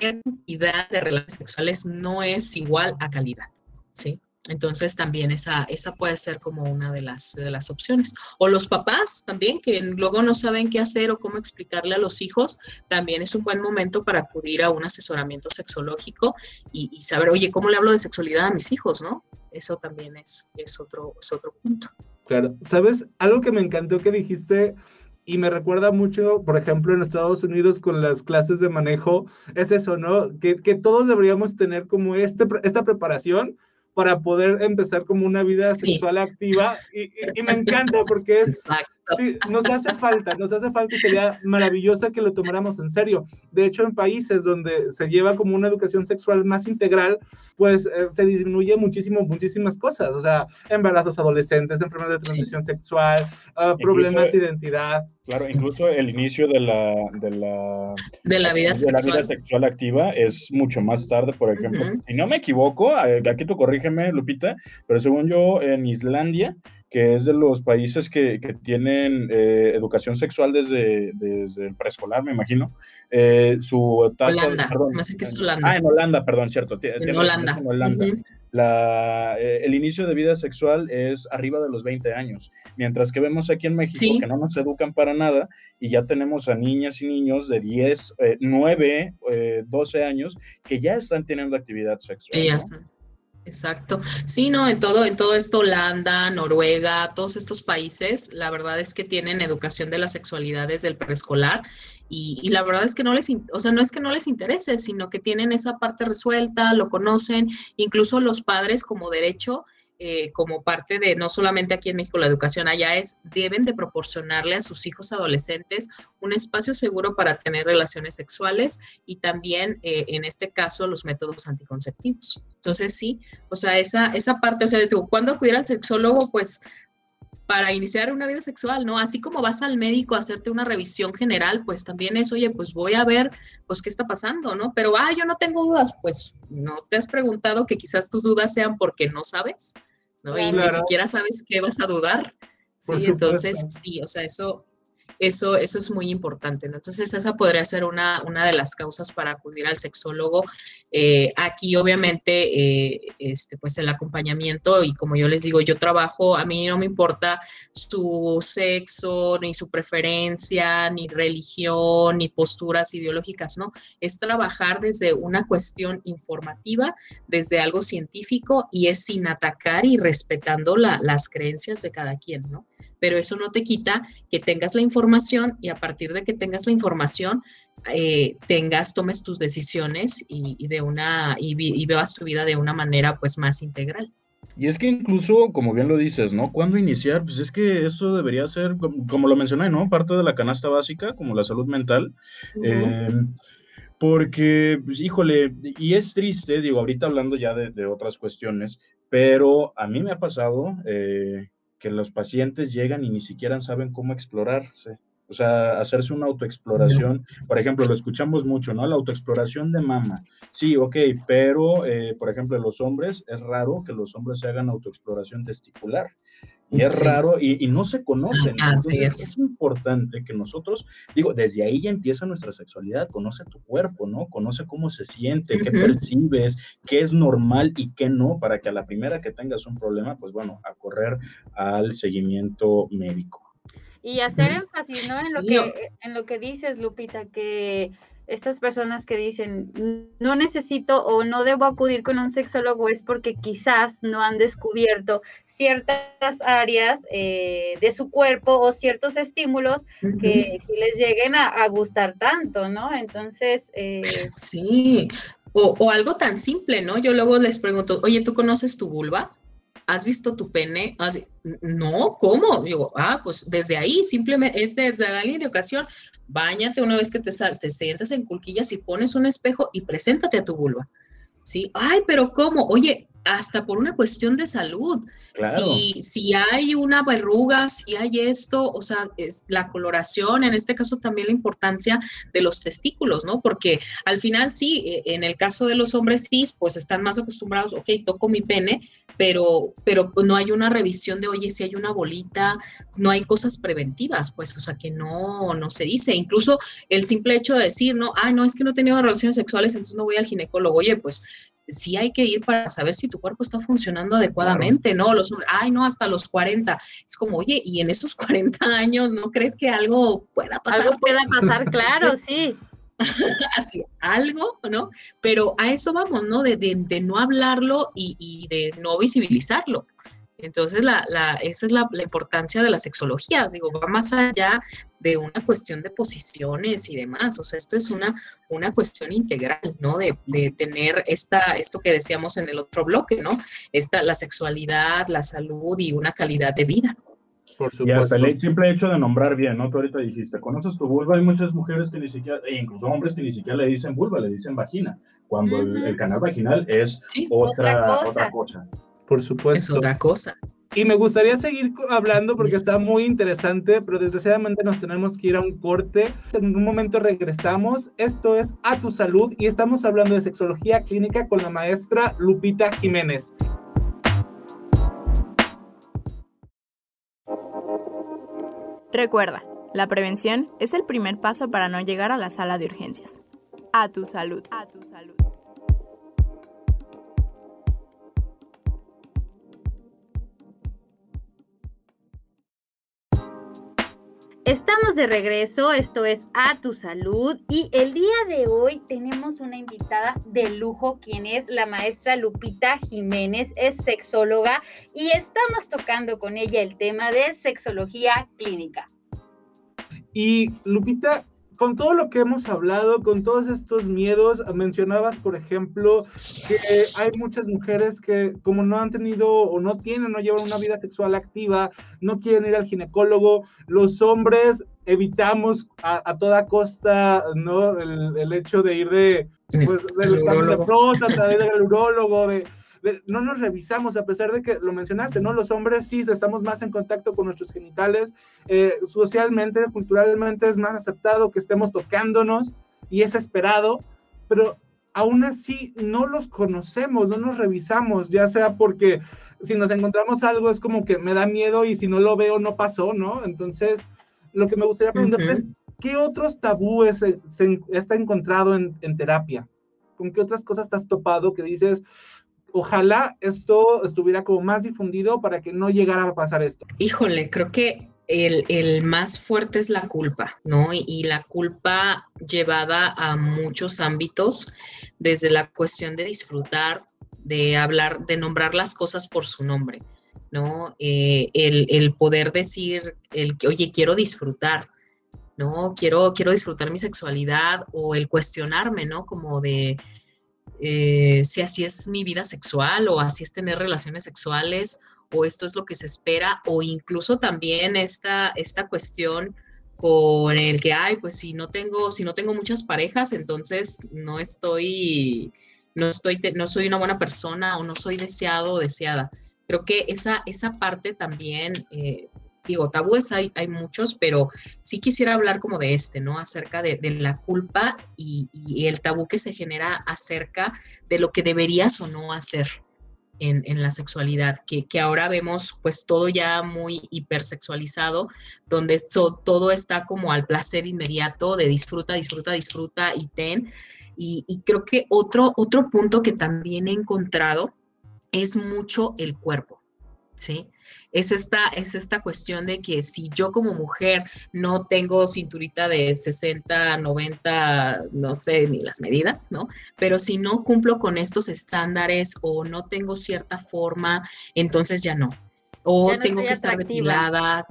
cantidad de relaciones sexuales no es igual a calidad, ¿sí? Entonces también esa, esa puede ser como una de las, las opciones. O los papás también, que luego no saben qué hacer o cómo explicarle a los hijos, también es un buen momento para acudir a un asesoramiento sexológico y, y saber, oye, ¿cómo le hablo de sexualidad a mis hijos, no? Eso también es, es, otro, es otro punto. Claro, ¿sabes? Algo que me encantó que dijiste y me recuerda mucho, por ejemplo, en Estados Unidos con las clases de manejo, es eso, ¿no? Que, que todos deberíamos tener como este, esta preparación para poder empezar como una vida sí. sexual activa y, y, y, me encanta porque es, sí, nos hace falta, nos hace falta y sería maravilloso que lo tomáramos en serio. De hecho, en países donde se lleva como una educación sexual más integral, pues eh, se disminuye muchísimo, muchísimas cosas, o sea, embarazos adolescentes, enfermedades de transmisión sí. sexual, uh, problemas de identidad. Claro, incluso el inicio de la, de la, de la, vida, de sexual. la vida sexual activa es mucho más tarde, por ejemplo. Uh -huh. Si no me equivoco, aquí tú corrígeme, Lupita, pero según yo, en Islandia que es de los países que, que tienen eh, educación sexual desde, desde el preescolar, me imagino. Eh, su tasa. Holanda, perdón, me hace que es Holanda. Ah, en Holanda, perdón, cierto. En Holanda. En Holanda. La, eh, el inicio de vida sexual es arriba de los 20 años, mientras que vemos aquí en México Sí. que no nos educan para nada y ya tenemos a niñas y niños de 10, eh, 9, eh, 12 años que ya están teniendo actividad sexual. Exacto. Sí, no, en todo, en todo esto, Holanda, Noruega, todos estos países, la verdad es que tienen educación de la sexualidad desde el preescolar y, y la verdad es que no les, o sea, no es que no les interese, sino que tienen esa parte resuelta, lo conocen, incluso los padres como derecho, eh, como parte de, no solamente aquí en México la educación allá es, deben de proporcionarle a sus hijos adolescentes un espacio seguro para tener relaciones sexuales y también, eh, en este caso, los métodos anticonceptivos. Entonces, sí, o sea, esa, esa parte, o sea, digo, ¿cuándo acudir al sexólogo? Pues para iniciar una vida sexual, ¿no? Así como vas al médico a hacerte una revisión general, pues también es, oye, pues voy a ver, pues qué está pasando, ¿no? Pero, ah, yo no tengo dudas, pues no te has preguntado que quizás tus dudas sean porque no sabes, ¿no? Y ni siquiera sabes qué vas a dudar. Sí, entonces, sí, o sea, eso, eso, eso es muy importante, ¿no? Entonces, esa podría ser una, una de las causas para acudir al sexólogo. Eh, aquí, obviamente, eh, este, pues el acompañamiento, y como yo les digo, yo trabajo, a mí no me importa su sexo, ni su preferencia, ni religión, ni posturas ideológicas, ¿no? Es trabajar desde una cuestión informativa, desde algo científico, y es sin atacar y respetando la- las creencias de cada quien, ¿no? Pero eso no te quita que tengas la información y a partir de que tengas la información, eh, tengas, tomes tus decisiones y, y de una, y, vi- y vivas tu vida de una manera pues más integral. Y es que incluso, como bien lo dices, ¿no? ¿Cuándo iniciar? Pues es que eso debería ser, como, lo mencioné, ¿no? Parte de la canasta básica, como la salud mental. Eh, porque, pues, híjole, y es triste, digo, ahorita hablando ya de, de otras cuestiones, pero a mí me ha pasado eh, que los pacientes llegan y ni siquiera saben cómo explorarse. O sea, hacerse una autoexploración, por ejemplo, lo escuchamos mucho, ¿no? La autoexploración de mama. Sí, ok, pero, eh, por ejemplo, los hombres es raro que los hombres se hagan autoexploración testicular. Y es Sí. raro y, y no se conocen. Así Entonces, es. es importante que nosotros, digo, desde ahí ya empieza nuestra sexualidad. Conoce tu cuerpo, ¿no? Conoce cómo se siente, qué percibes, qué es normal y qué no, para que a la primera que tengas un problema, pues bueno, a correr al seguimiento médico. Y hacer énfasis, ¿no? En lo que, en lo que dices, Lupita, que estas personas que dicen no necesito o no debo acudir con un sexólogo es porque quizás no han descubierto ciertas áreas eh, de su cuerpo o ciertos estímulos que, que les lleguen a, a gustar tanto, ¿no? Entonces, eh, Sí, o, o algo tan simple, ¿no? Yo luego les pregunto, oye, ¿tú conoces tu vulva? ¿Has visto tu pene? ¿Has- No, ¿cómo? Digo, ah, pues desde ahí, simplemente es desde la línea de ocasión. Báñate una vez que te, sal- te sientas en culquillas y pones un espejo y preséntate a tu vulva. Sí, ay, pero ¿cómo? Oye, hasta por una cuestión de salud. Claro. Si, si hay una verruga, si hay esto, o sea, es la coloración, en este caso también la importancia de los testículos, ¿no? Porque al final sí, eh, en el caso de los hombres cis, pues están más acostumbrados, ok, toco mi pene, pero, pero no hay una revisión de, oye, si hay una bolita, no hay cosas preventivas, pues, o sea, que no, no se dice. Incluso el simple hecho de decir, no, ah, no, es que no he tenido relaciones sexuales, entonces no voy al ginecólogo, oye, pues sí hay que ir para saber si tu cuerpo está funcionando adecuadamente, ¿no? Los hombres, ay, no, hasta los 40. Es como, oye, y en esos 40 años, ¿no crees que algo pueda pasar? algo pueda pasar, claro, sí. así, algo, ¿no? Pero a eso vamos, ¿no? De, de- de no hablarlo y, y de no visibilizarlo. Entonces, la, la- esa es la, la importancia de la sexología, digo, va más allá de una cuestión de posiciones y demás, o sea, esto es una, una cuestión integral, ¿no? De, de tener esta, esto que decíamos en el otro bloque, ¿no? Esta, la sexualidad, la salud y una calidad de vida. Por Y hasta supuesto. el simple hecho de nombrar bien, ¿no? Tú ahorita dijiste, ¿conoces tu vulva? Hay muchas mujeres que ni siquiera, e incluso hombres que ni siquiera le dicen vulva, le dicen vagina, cuando el- canal vaginal es Sí, otra, Otra cosa. otra cosa. Por es supuesto. otra cosa. Y me gustaría seguir hablando porque está muy interesante, pero desgraciadamente nos tenemos que ir a un corte. En un momento regresamos. Esto es A Tu Salud y estamos hablando de sexología clínica con la maestra Lupita Jiménez. Recuerda, la prevención es el primer paso para no llegar a la sala de urgencias. A tu salud. A tu salud. Estamos de regreso, esto es A Tu Salud y el día de hoy tenemos una invitada de lujo, quien es la maestra Lupita Jiménez, es sexóloga y estamos tocando con ella el tema de sexología clínica. Y Lupita, con todo lo que hemos hablado, con todos estos miedos, mencionabas, por ejemplo, que hay muchas mujeres que como no han tenido o no tienen, no llevan una vida sexual activa, no quieren ir al ginecólogo, los hombres evitamos a, toda costa, ¿no? El, hecho de ir de, pues, del examen de próstata, de ir al urólogo, de no nos revisamos, a pesar de que lo mencionaste, ¿no? Los hombres sí estamos más en contacto con nuestros genitales, eh, socialmente, culturalmente es más aceptado que estemos tocándonos y es esperado, pero aún así no los conocemos, no nos revisamos, ya sea porque si nos encontramos algo es como que me da miedo y si no lo veo no pasó, ¿no? Entonces, lo que me gustaría preguntar es, ¿qué otros tabúes se, se está encontrado en, en terapia? ¿Con qué otras cosas estás topado que dices, ojalá esto estuviera como más difundido para que no llegara a pasar esto. Híjole, creo que el, más fuerte es la culpa, ¿no? Y, la culpa llevada a muchos ámbitos, desde la cuestión de disfrutar, de hablar, de nombrar las cosas por su nombre, ¿no? Eh, el, poder decir, el que, oye, quiero disfrutar, ¿no? Quiero, quiero disfrutar mi sexualidad o el cuestionarme, ¿no? Como de, eh, si así es mi vida sexual o así es tener relaciones sexuales o esto es lo que se espera o incluso también esta, esta cuestión con el que, ay, pues si no tengo, si no tengo muchas parejas, entonces no estoy, no estoy, no soy una buena persona o no soy deseado o deseada. Creo que esa, esa parte también eh, digo, tabúes hay, hay muchos, pero sí quisiera hablar como de este, ¿no? Acerca de, la culpa y, el tabú que se genera acerca de lo que deberías o no hacer en, la sexualidad, que, ahora vemos pues todo ya muy hipersexualizado, donde todo está como al placer inmediato de disfruta, disfruta, disfruta y ten. Y, y creo que otro, otro punto que también he encontrado es mucho el cuerpo, ¿sí? Es esta, es esta cuestión de que si yo como mujer no tengo cinturita de 60, 90, no sé ni las medidas, ¿no? Pero si no cumplo con estos estándares o no tengo cierta forma, entonces ya no. O tengo que estar depilada,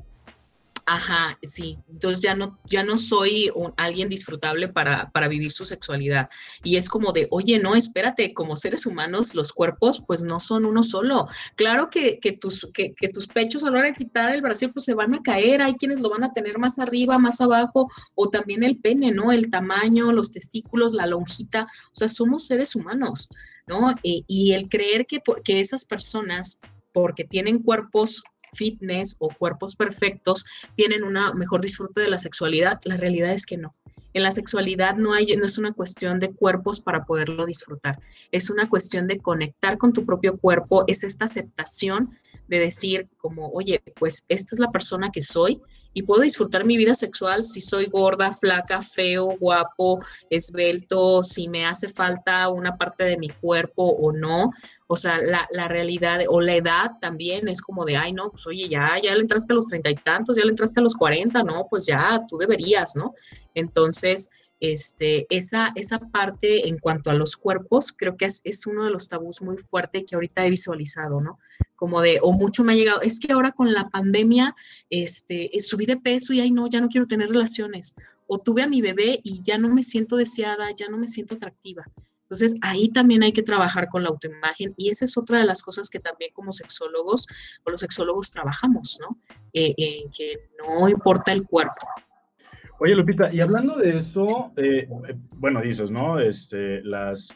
Ajá, sí. Entonces ya no, ya no soy alguien disfrutable para, para, vivir su sexualidad. Y es como de, oye, no, espérate, como seres humanos, los cuerpos pues no son uno solo. Claro que, que tus, que, tus pechos a la hora de quitar el brazo pues se van a caer, hay quienes lo van a tener más arriba, más abajo, o también el pene, ¿no? El tamaño, los testículos, la lonjita, o sea, somos seres humanos, ¿no? y, y el creer que, que esas personas porque tienen cuerpos fitness o cuerpos perfectos tienen una mejor disfrute de la sexualidad. La realidad es que no. En la sexualidad no, hay, no es una cuestión de cuerpos para poderlo disfrutar, es una cuestión de conectar con tu propio cuerpo, es esta aceptación de decir como, oye, pues esta es la persona que soy, y puedo disfrutar mi vida sexual si soy gorda, flaca, feo, guapo, esbelto, si me hace falta una parte de mi cuerpo o no. O sea, la, realidad o la edad también es como de, ay, no, pues oye, ya, ya le entraste a los treinta y tantos, ya le entraste a los cuarenta, no, pues ya, tú deberías, ¿no? Entonces, este, esa, esa parte en cuanto a los cuerpos, creo que es, es uno de los tabús muy fuerte que ahorita he visualizado, ¿no? Como de, o mucho me ha llegado, es que ahora con la pandemia, este, eh, subí de peso y, ay, no, ya no quiero tener relaciones. O tuve a mi bebé y ya no me siento deseada, ya no me siento atractiva. Entonces, ahí también hay que trabajar con la autoimagen y esa es otra de las cosas que también como sexólogos o los sexólogos trabajamos, ¿no? Eh, que no importa el cuerpo. Oye, Lupita, y hablando de esto, eh, eh, bueno, dices, ¿no? Este, las,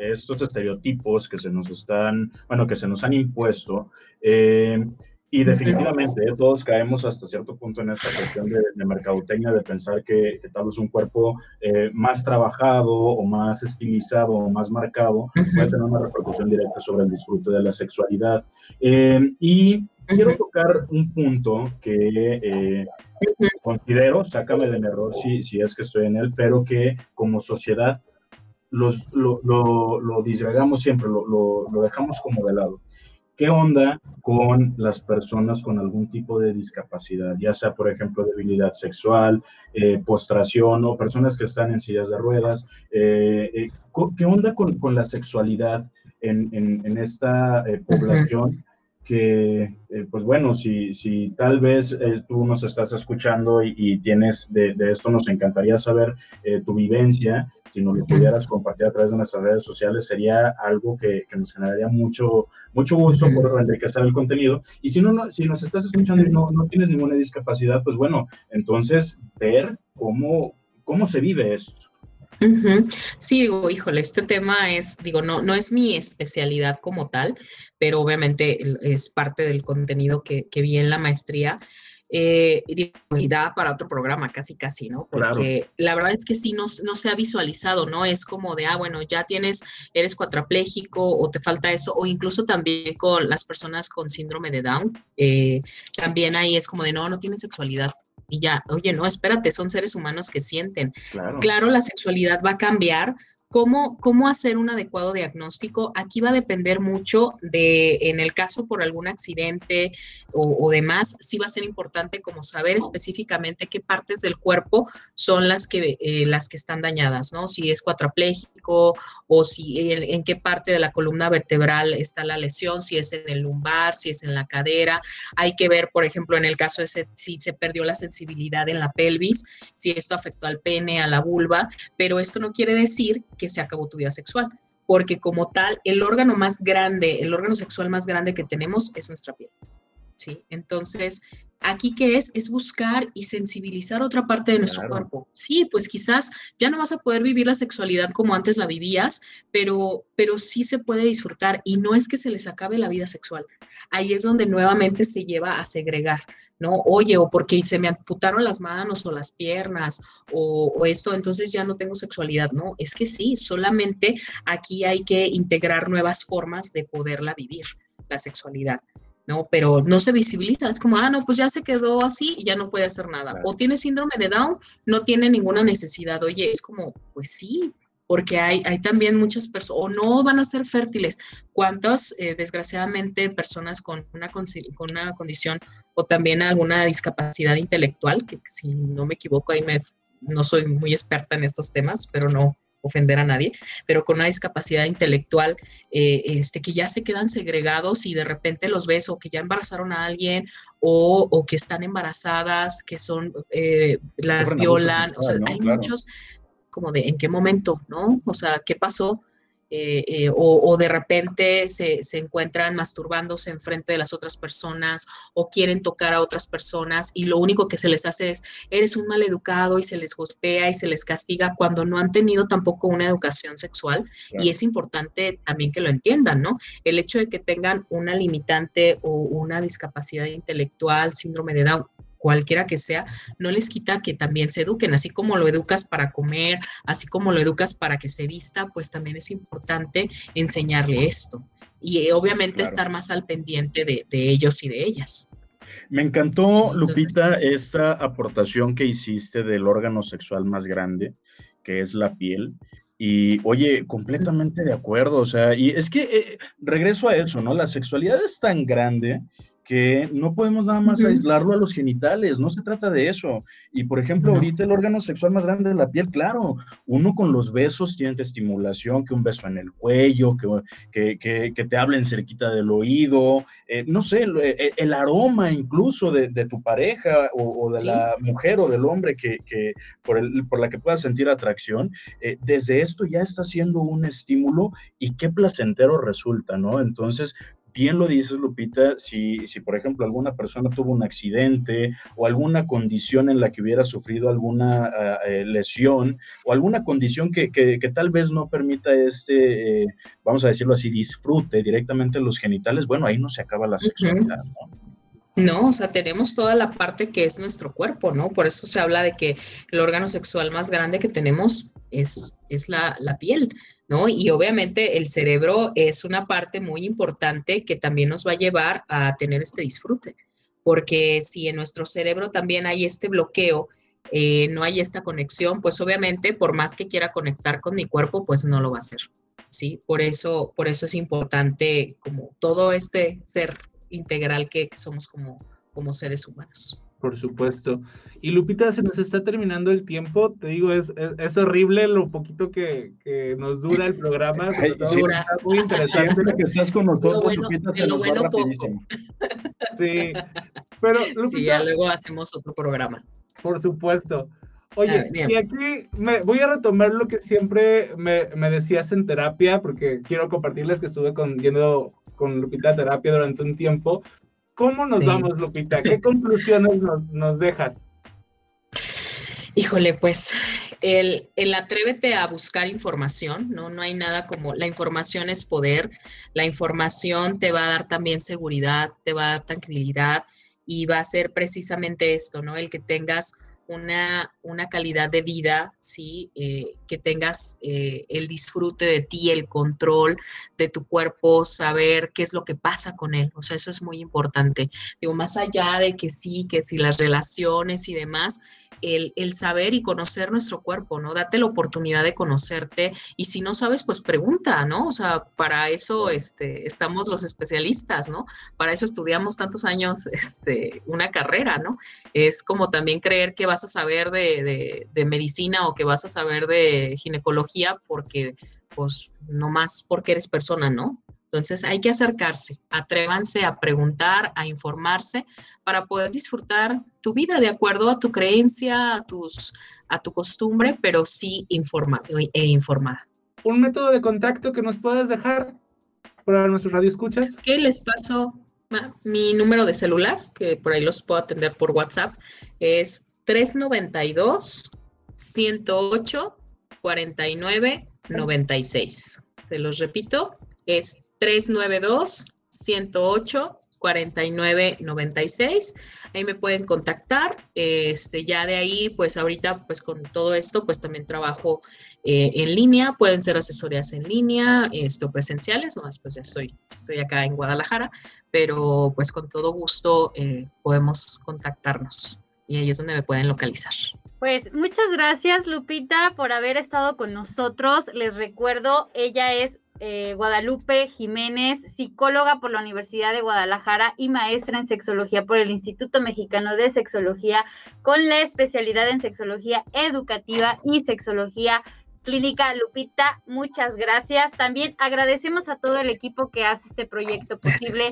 estos estereotipos que se nos están, bueno, que se nos han impuesto, Y definitivamente, ¿eh? todos caemos hasta cierto punto en esta cuestión de, de mercadotecnia, de pensar que, que, tal vez un cuerpo eh, más trabajado o más estilizado o más marcado puede tener una repercusión directa sobre el disfrute de la sexualidad. Eh, y quiero tocar un punto que eh, considero, sácame de mi error si, si es que estoy en él, pero que como sociedad los, lo, lo, lo disgregamos siempre, lo, lo, dejamos como de lado. ¿Qué onda con las personas con algún tipo de discapacidad, ya sea, por ejemplo, debilidad sexual, eh, postración o personas que están en sillas de ruedas? Eh, eh, ¿Qué onda con, con la sexualidad en, en, en esta población? Que, eh, pues bueno, si, si tal vez eh, tú nos estás escuchando y, y tienes de, de, esto, nos encantaría saber eh, tu vivencia, si nos lo pudieras compartir a través de nuestras redes sociales, sería algo que, que nos generaría mucho, mucho gusto por enriquecer el contenido. Y si, no, no, si nos estás escuchando y no, no tienes ninguna discapacidad, pues bueno, entonces ver cómo, cómo se vive esto. Uh -huh. Sí, digo, híjole, este tema es, digo, no, no es mi especialidad como tal, pero obviamente es parte del contenido que, que vi en la maestría. Eh, y da para otro programa, casi, casi, ¿no? Porque claro. la verdad es que sí no, no, se ha visualizado, ¿no? Es como de, ah, bueno, ya tienes, eres cuadrapléjico o te falta eso, o incluso también con las personas con síndrome de Down, eh, también ahí es como de, no, no tienes sexualidad, y ya, oye, no, espérate, son seres humanos que sienten. Claro, claro la sexualidad va a cambiar. ¿Cómo, ¿Cómo hacer un adecuado diagnóstico? Aquí va a depender mucho de, en el caso por algún accidente o, demás, sí va a ser importante como saber específicamente qué partes del cuerpo son las que, eh, las que están dañadas, ¿no? Si es cuadrapléjico o si en, en, qué parte de la columna vertebral está la lesión, si es en el lumbar, si es en la cadera. Hay que ver, por ejemplo, en el caso de ese, si se perdió la sensibilidad en la pelvis, si esto afectó al pene, a la vulva, pero esto no quiere decir que se acabó tu vida sexual, porque como tal, el órgano más grande, el órgano sexual más grande que tenemos es nuestra piel. ¿sí? Entonces, aquí qué es? Es buscar y sensibilizar otra parte de nuestro claro. cuerpo. Sí, pues quizás ya no vas a poder vivir la sexualidad como antes la vivías, pero, pero sí se puede disfrutar y no es que se les acabe la vida sexual. Ahí es donde nuevamente se lleva a segregar. ¿No? Oye, o porque se me amputaron las manos o las piernas o, o, esto, entonces ya no tengo sexualidad, ¿no? Es que sí, solamente aquí hay que integrar nuevas formas de poderla vivir, la sexualidad. ¿no? Pero no se visibiliza, es como, ah, no, pues ya se quedó así y ya no puede hacer nada. Claro. O tiene síndrome de Down, no tiene ninguna necesidad. Oye, es como, pues sí, porque hay, hay también muchas personas, o no van a ser fértiles. ¿Cuántas, eh, desgraciadamente, personas con una, con una condición o también alguna discapacidad intelectual, que si no me equivoco, ahí me, no soy muy experta en estos temas, pero no ofender a nadie, pero con una discapacidad intelectual, eh, este, que ya se quedan segregados y de repente los ves o que ya embarazaron a alguien o, o que están embarazadas, que son, eh, las violan, o sea, ¿no? hay claro. muchos, como de en qué momento, ¿no? O sea, ¿qué pasó? Eh, eh, o, o, de repente se, se, encuentran masturbándose en frente de las otras personas o quieren tocar a otras personas y lo único que se les hace es, eres un mal educado y se les golpea y se les castiga cuando no han tenido tampoco una educación sexual claro. y es importante también que lo entiendan, ¿no? El hecho de que tengan una limitante o una discapacidad intelectual, síndrome de Down, cualquiera que sea, no les quita que también se eduquen, así como lo educas para comer, así como lo educas para que se vista, pues también es importante enseñarle esto y eh, obviamente claro. estar más al pendiente de, de, ellos y de ellas. Me encantó, Lupita, esta aportación que hiciste del órgano sexual más grande, que es la piel. Y oye, completamente de acuerdo, o sea, y es que eh, regreso a eso, ¿no? La sexualidad es tan grande que no podemos nada más aislarlo a los genitales, no se trata de eso. Y por ejemplo, ahorita el órgano sexual más grande de la piel, claro, uno con los besos tiene estimulación, que un beso en el cuello, que, que, que, que te hablen cerquita del oído, eh, no sé, el, eh, el, aroma incluso de, de tu pareja o, o de sí. la mujer o del hombre que, que por, el, por, la que puedas sentir atracción, eh, desde esto ya está siendo un estímulo y qué placentero resulta, ¿no? Entonces, bien lo dices, Lupita, si, si por ejemplo alguna persona tuvo un accidente o alguna condición en la que hubiera sufrido alguna uh, lesión o alguna condición que, que, que, tal vez no permita este, eh, vamos a decirlo así, disfrute directamente los genitales, bueno, ahí no se acaba la sexualidad, ¿no? No, o sea, tenemos toda la parte que es nuestro cuerpo, ¿no? Por eso se habla de que el órgano sexual más grande que tenemos es, es la, la piel, ¿no? Y obviamente el cerebro es una parte muy importante que también nos va a llevar a tener este disfrute, porque si en nuestro cerebro también hay este bloqueo, eh, no hay esta conexión, pues obviamente por más que quiera conectar con mi cuerpo, pues no lo va a hacer, ¿sí? Por eso, por eso es importante como todo este ser integral que somos como, como seres humanos. Por supuesto. Y Lupita, se nos está terminando el tiempo. Te digo, es, es, horrible lo poquito que, que, nos dura el programa. sí, muy interesante. Siempre que estás con nosotros, bueno, Lupita, se nos bueno va rapidísimo. Sí, pero Lupita, sí, ya luego hacemos otro programa. Por supuesto. Oye, y aquí me voy a retomar lo que siempre me, me, decías en terapia, porque quiero compartirles que estuve con, yendo con Lupita a terapia durante un tiempo. ¿Cómo nos vamos, Lupita? ¿Qué conclusiones nos, nos, dejas? Híjole, pues el, el, atrévete a buscar información, ¿no? No hay nada como la información es poder, la información te va a dar también seguridad, te va a dar tranquilidad y va a ser precisamente esto, ¿no? El que tengas una, una calidad de vida, ¿sí? Eh, que tengas eh, el disfrute de ti, el control de tu cuerpo, saber qué es lo que pasa con él. O sea, eso es muy importante. Digo, más allá de que sí, que si las relaciones y demás, el, saber y conocer nuestro cuerpo, ¿no? Date la oportunidad de conocerte y si no sabes, pues pregunta, ¿no? O sea, para eso este, estamos los especialistas, ¿no? Para eso estudiamos tantos años este, una carrera, ¿no? Es como también creer que vas a saber de, de medicina o que vas a saber de ginecología porque, pues, no más porque eres persona, ¿no? Entonces hay que acercarse, atrévanse a preguntar, a informarse para poder disfrutar tu vida de acuerdo a tu creencia, a, tus, a tu costumbre, pero sí informada e informada. ¿Un método de contacto que nos puedas dejar para nuestros radioescuchas? ¿Qué les paso? Mi número de celular, que por ahí los puedo atender por WhatsApp, es 392 108 49 96. Se los repito, es 392-108-4996. Ahí me pueden contactar. Este, ya de ahí, pues ahorita, pues con todo esto, pues también trabajo eh, en línea. Pueden ser asesorías en línea, esto, presenciales, nomás pues ya estoy, estoy acá en Guadalajara, pero pues con todo gusto eh, podemos contactarnos y ahí es donde me pueden localizar. Pues muchas gracias Lupita por haber estado con nosotros. Les recuerdo, ella es eh, Guadalupe Jiménez, psicóloga por la Universidad de Guadalajara y maestra en sexología por el Instituto Mexicano de Sexología, con la especialidad en sexología educativa y sexología Clínica Lupita, muchas gracias. También agradecemos a todo el equipo que hace este proyecto posible,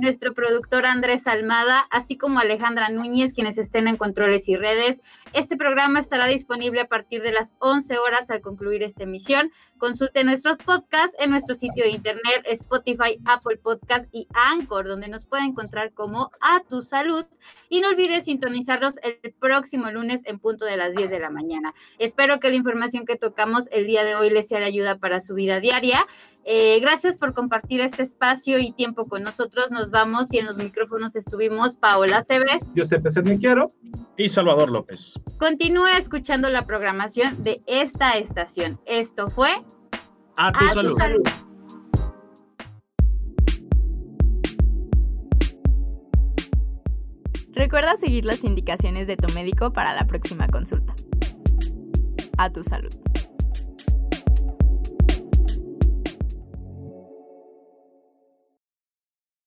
nuestro productor Andrés Almada, así como Alejandra Núñez, quienes estén en controles y redes. Este programa estará disponible a partir de las 11 horas al concluir esta emisión. Consulte nuestros podcasts en nuestro sitio de internet, Spotify, Apple Podcast y Anchor, donde nos puede encontrar como A Tu Salud. Y no olvide sintonizarlos el próximo lunes en punto de las 10 de la mañana. Espero que la información que tocamos el día de hoy les sea de ayuda para su vida diaria. Eh, gracias por compartir este espacio y tiempo con nosotros. Nos vamos y en los micrófonos estuvimos Paola Cebes, José Quiero y Salvador López. Continúe escuchando la programación de esta estación. Esto fue A tu, salud. salud. Recuerda seguir las indicaciones de tu médico para la próxima consulta. A tu salud.